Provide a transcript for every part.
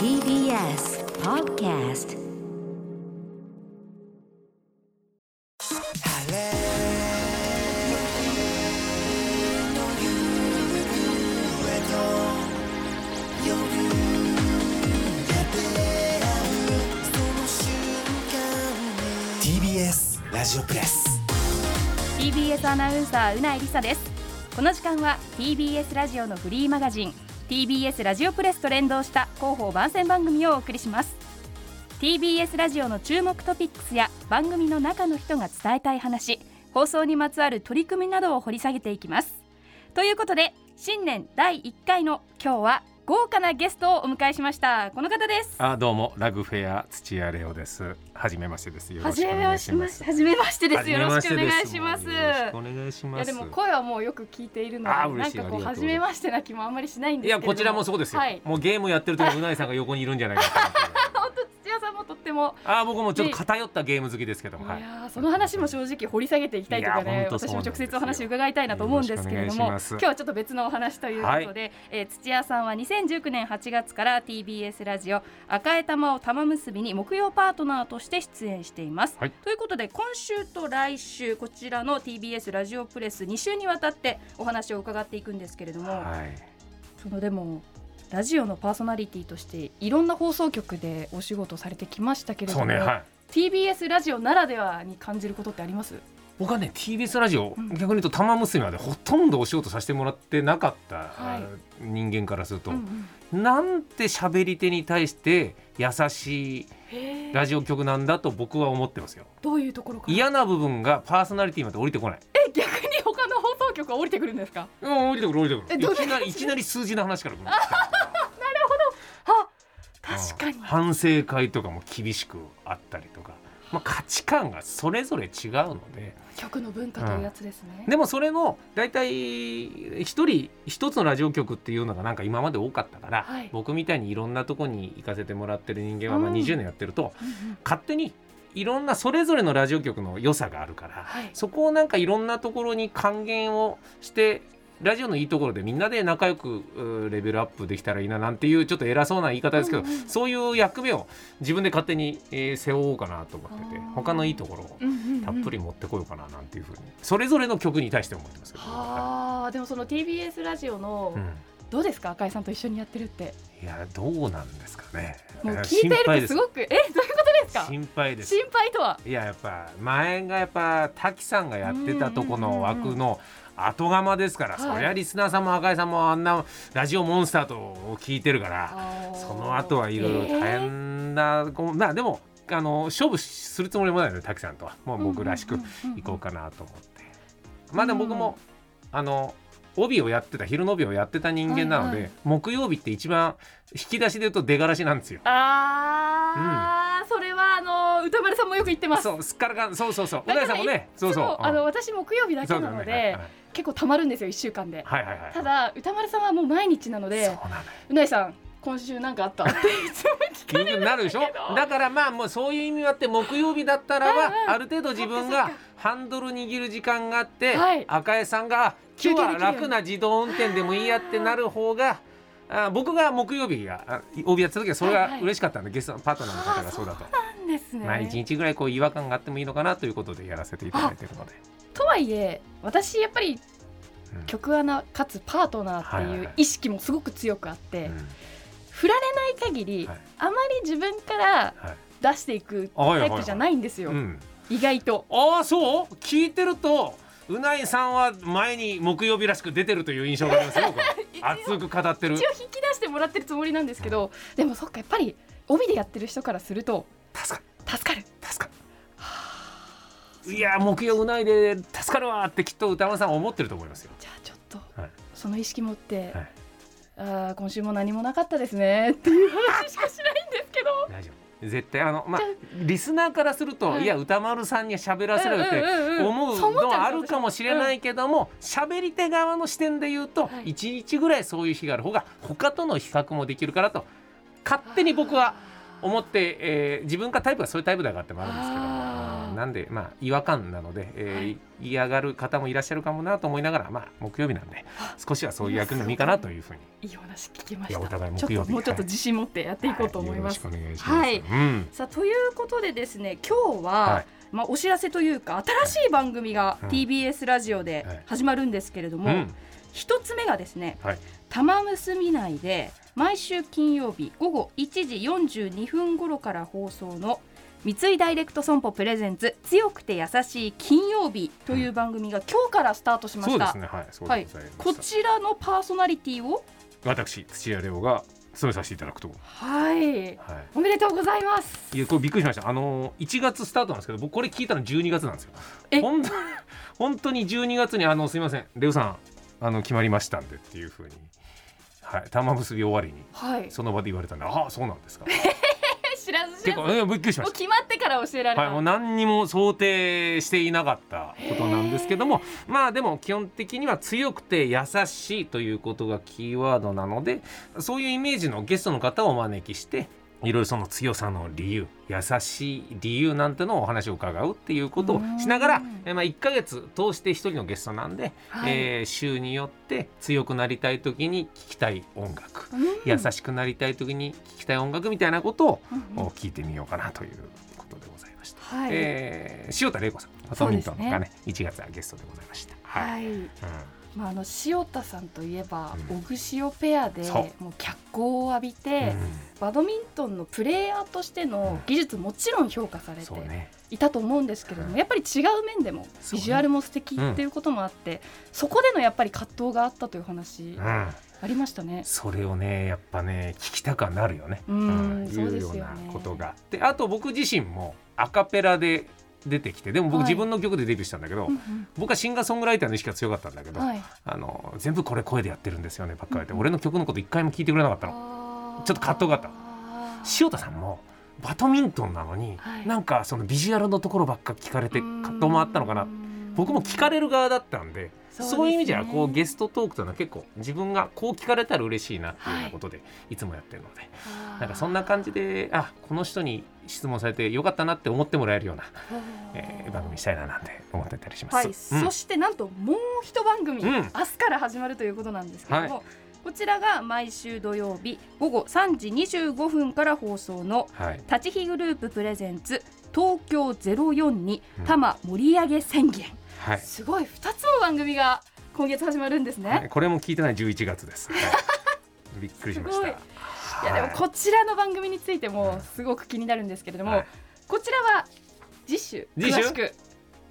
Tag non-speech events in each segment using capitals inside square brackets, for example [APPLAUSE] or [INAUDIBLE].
TBS Podcast. TBS ラジオプレス。TBS アナウンサーうないりさです。この時間は TBS ラジオのフリーマガジン TBS ラジオプレスと連動した広報番宣番組をお送りします。TBS ラジオの注目トピックスや番組の中の人が伝えたい話放送にまつわる取り組みなどを掘り下げていきます。ということで新年第1回の今日は豪華なゲストをお迎えしましたこの方ですあどうもラグフェア土屋レオです。はじめましてです。よろしくお願ましてます。はじめましてです。よろしくお願いします。よろしくお願いしいます。やでも声はもうよく聞いているので、なんかこう初めましてな気もあんまりしないんです。いやこちらもそうですよ。はい。もうゲームやってる時うないさんが横にいるんじゃないかとっても。あ僕もちょっと偏ったゲーム好きですけども。はいいやーその話も正直掘り下げていきたいというかね私も直接お話伺いたいなと思うんですけれども今日はちょっと別のお話ということで、えー土屋さんは2019年8月から TBS ラジオ「赤江玉を玉結び」に木曜パートナーとして出演しています。はいということで今週と来週こちらの TBS ラジオプレス2週にわたってお話を伺っていくんですけれども、はい。そのでもラジオのパーソナリティとしていろんな放送局でお仕事されてきましたけれども、ねはい。TBS ラジオならではに感じることってあります？僕はね TBS ラジオ、うん逆に言うと玉結びまでほとんどお仕事させてもらってなかった、はい。あ人間からすると、うんうん。なんて喋り手に対して優しいラジオ局なんだと僕は思ってますよ。どういうところから？嫌な部分がパーソナリティまで降りてこない。え逆に他の放送局は降りてくるんですか？うん降りてくる降りてくる。いきなりいきなり数字の話から来る。あ確かに。うん反省会とかも厳しくあったりとか、まあ、価値観がそれぞれ違うので。局の文化というやつですね、でもそれの大体一人一つのラジオ局っていうのがなんか今まで多かったから、はい。僕みたいにいろんなとこに行かせてもらってる人間はまあうん。20年やってると、うんうん。勝手にいろんなそれぞれのラジオ局の良さがあるから、はいそこをなんかいろんなところに還元をしてラジオのいいところでみんなで仲良くレベルアップできたらいいななんていうちょっと偉そうな言い方ですけど、うんうんそういう役目を自分で勝手に、えー背負おうかなと思ってて他のいいところをたっぷり持ってこようかななんていうふうにそれぞれの曲に対して思ってますけど、はあでもその TBS ラジオの、うんどうですか赤井さんと一緒にやってるって？いやどうなんですかね。もう聞いているとすごくえどういうことですか？心配です。心配とは？いややっぱ前がやっぱ滝さんがやってたとこの枠の後釜ですから、はい。そりゃリスナーさんも赤井さんもあんなラジオモンスターとを聞いてるからその後はいろいろ大変な、こうまあでもあの勝負するつもりもないので滝さんとは。もう僕らしくいこうかなと思って、まあでも僕も、あの帯をやってた昼の帯をやってた人間なので、木曜日って一番引き出しで言うと出がらしなんですよ。あー、それはあの歌丸さんもよく言ってます。そうすっからかんそうそうそう。うだからなぎさんもねそうそう。あの私木曜日だけなので、ね。結構たまるんですよ一週間で、はいはいはいはい。ただ歌丸さんはもう毎日なのでそうなのよ。うなぎさん今週なんかあった？[LAUGHS] っていつも聞かれるんなるでしょ？だからまあもうそういう意味があって木曜日だったらばうんうんある程度自分がハンドル握る時間があって、はい。赤江さんが今日は楽な自動運転でもいいやってなる方があ僕が木曜日があ帯やってた時はそれがはいはい。嬉しかったんで、ゲストのパートナーの方がそうだと。なんですね、まあ一日ぐらいこう違和感があってもいいのかなということでやらせていただいてるので。とはいえ私やっぱりうん曲穴かつパートナーってはいはいはいいう意識もすごく強くあって、うん。振られない限り、はい。あまり自分からはい。出していくはいはいタイプじゃないんですよ、うん。意外と。ああそう？聞いてるとうないさんは前に木曜日らしく出てるという印象がありますよ [LAUGHS] 熱く語ってる。一応引き出してもらってるつもりなんですけど、でもそっかやっぱり帯でやってる人からすると助かる。助かる。助かる。いや木曜うないで助かるわってきっと歌丸さんは思ってると思いますよ。じゃあちょっと、はい。その意識持って、はい。あー今週も何もなかったですねっていう話しかしないんですけど。大丈夫絶対あのまあリスナーからすると、はいい、や歌丸さんには喋らせろよって思うのはあるかもしれないけども喋、り手側の視点で言うと、はい一日ぐらいそういう日がある。方が他との比較もできるからと勝手に僕は思って、えー自分がタイプがそういうタイプだからってもあるんですけどなんでまあ違和感なので、えー、はい、嫌がる方もいらっしゃるかもなと思いながらまあ木曜日なんで少しはそういう役目もいいかなというふうに。いい話聞きました。お互い木曜日。もうちょっと自信持ってやっていこうと思います、はい、よろしくお願いします、はい。うん、さあということでですね今日は、はい。まあ、お知らせというか新しい番組が TBS ラジオで始まるんですけれども、一、うん、つ目がですね、はい、玉結び内で毎週金曜日午後1時42分頃から放送の三井ダイレクト損保プレゼンツ強くて優しい金曜日という番組が今日からスタートしました。ね、はい、はい、こちらのパーソナリティを？私土屋レオが務めさせていただくと。はい、はい、おめでとうございます。いやこれびっくりしました。あの1月スタートなんですけど僕これ聞いたの12月なんですよ。本当本当に12月にあのすみません。レオさんあの決まりましたんでっていうふうに。はい。玉結び終わりに、はい、その場で言われたんでああそうなんですか [LAUGHS] 知らず結構びっくりしました。決まってから教えられた、はい、もう何にも想定していなかったことなんですけどもまあでも基本的には強くて優しいということがキーワードなのでそういうイメージのゲストの方をお招きしていろいろその強さの理由優しい理由なんてのをお話を伺うっていうことをしながら、えまあ、1か月通して1人のゲストなんで、はい、えー、週によって強くなりたい時に聴きたい音楽、優しくなりたい時に聴きたい音楽みたいなことを聞いてみようかなということでございました。はい、えー、塩田玲子さんバドミントンがねね1月はゲストでございました。はい、はい。うんまあ、あの塩田さんといえば、うん、オグシオペアでもう脚光を浴びて、うん、バドミントンのプレーヤーとしての技術もちろん評価されていたと思うんですけれども、やっぱり違う面でもビジュアルも素敵っていうこともあって、そこでのやっぱり葛藤があったという話。ありましたね。それをね、やっぱね、聞きたくなるよね。うん、いうようなことが。で、あと僕自身もアカペラで出てきてでも僕自分の曲でデビューしたんだけど、はい、僕はシンガーソングライターの意識が強かったんだけど、はい、あの全部これ声でやってるんですよねばっかり言って、俺の曲のこと一回も聞いてくれなかったの。ちょっと葛藤があった。塩田さんもバドミントンなのに、はい、なんかそのビジュアルのところばっか聞かれて葛藤もあったのかな僕も聞かれる側だったんでそういう意味じゃこうゲストトークというのは結構自分がこう聞かれたら嬉しいなっていうようなことでい。つもやってるので、なんかそんな感じであこの人に質問されてよかったなって思ってもらえるような、[LAUGHS] えー、番組したいななんて思ってたりします、はい。うん、そしてなんともう一番組、うん、明日から始まるということなんですけども、はい。こちらが毎週土曜日午後3時25分から放送の、はい、立ち日グループプレゼンツ東京04多摩盛り上げ宣言、はい、すごい。2つの番組が今月始まるんですね、はい、これも聞いてない11月です、はい、[LAUGHS] びっくりしました。い。やでもこちらの番組についてもすごく気になるんですけれども、こちらは次週詳しく。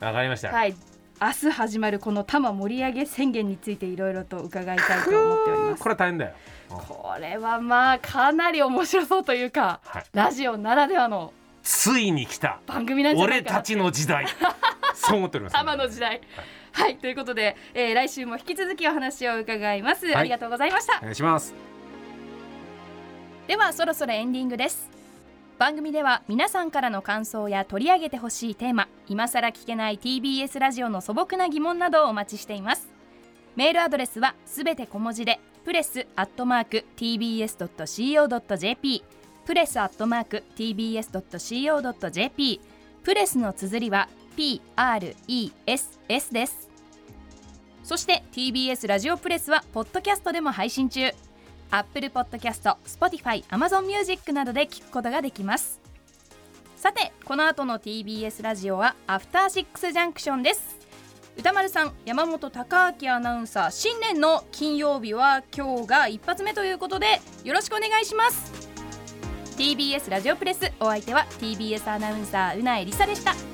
わかりました。はい。明日始まるこの多摩盛り上げ宣言についていろいろと伺いたいと思っております。これ大変だよ。これはまあかなり面白そうというか、はい、ラジオならではのついに来た。番組なんじゃないか俺たちの時代そう思っております、ね、玉の時代、はい、はい、ということで、えー、来週も引き続きお話を伺います、はい、ありがとうございました。お願いします。ではそろそろエンディングです。番組では皆さんからの感想や取り上げてほしいテーマ今さら聞けない TBS ラジオの素朴な疑問などをお待ちしています。メールアドレスはすべて小文字でプレスアットマーク tbs.co.jp プレスアットマーク tbs.co.jp プレスの綴りは PRESS です。そして TBS ラジオプレスはポッドキャストでも配信中。Apple Podcast、Spotify、Amazon Music などで聞くことができます。さてこの後の TBS ラジオはアフターシックスジャンクションです。歌丸さん山本貴明アナウンサー新年の金曜日は今日が一発目ということでよろしくお願いします。TBS ラジオプレスお相手は TBS アナウンサーうなえりさでした。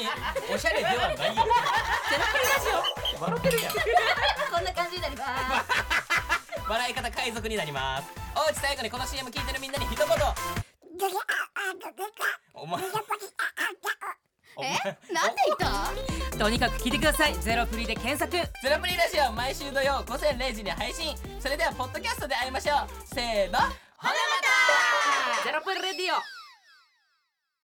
におしゃれではないよテラプリラジオ笑ってる。やんこんな感じになります。笑い方海賊になります。おうち最後にこの CM 聞いてるみんなに一言お前お前なんで言ったとにかく聞いてくださいゼロプリで検索ゼロプリラジオ毎週土曜午前0時に配信それではポッドキャストで会いましょうせーのほなまたゼロプリレディオ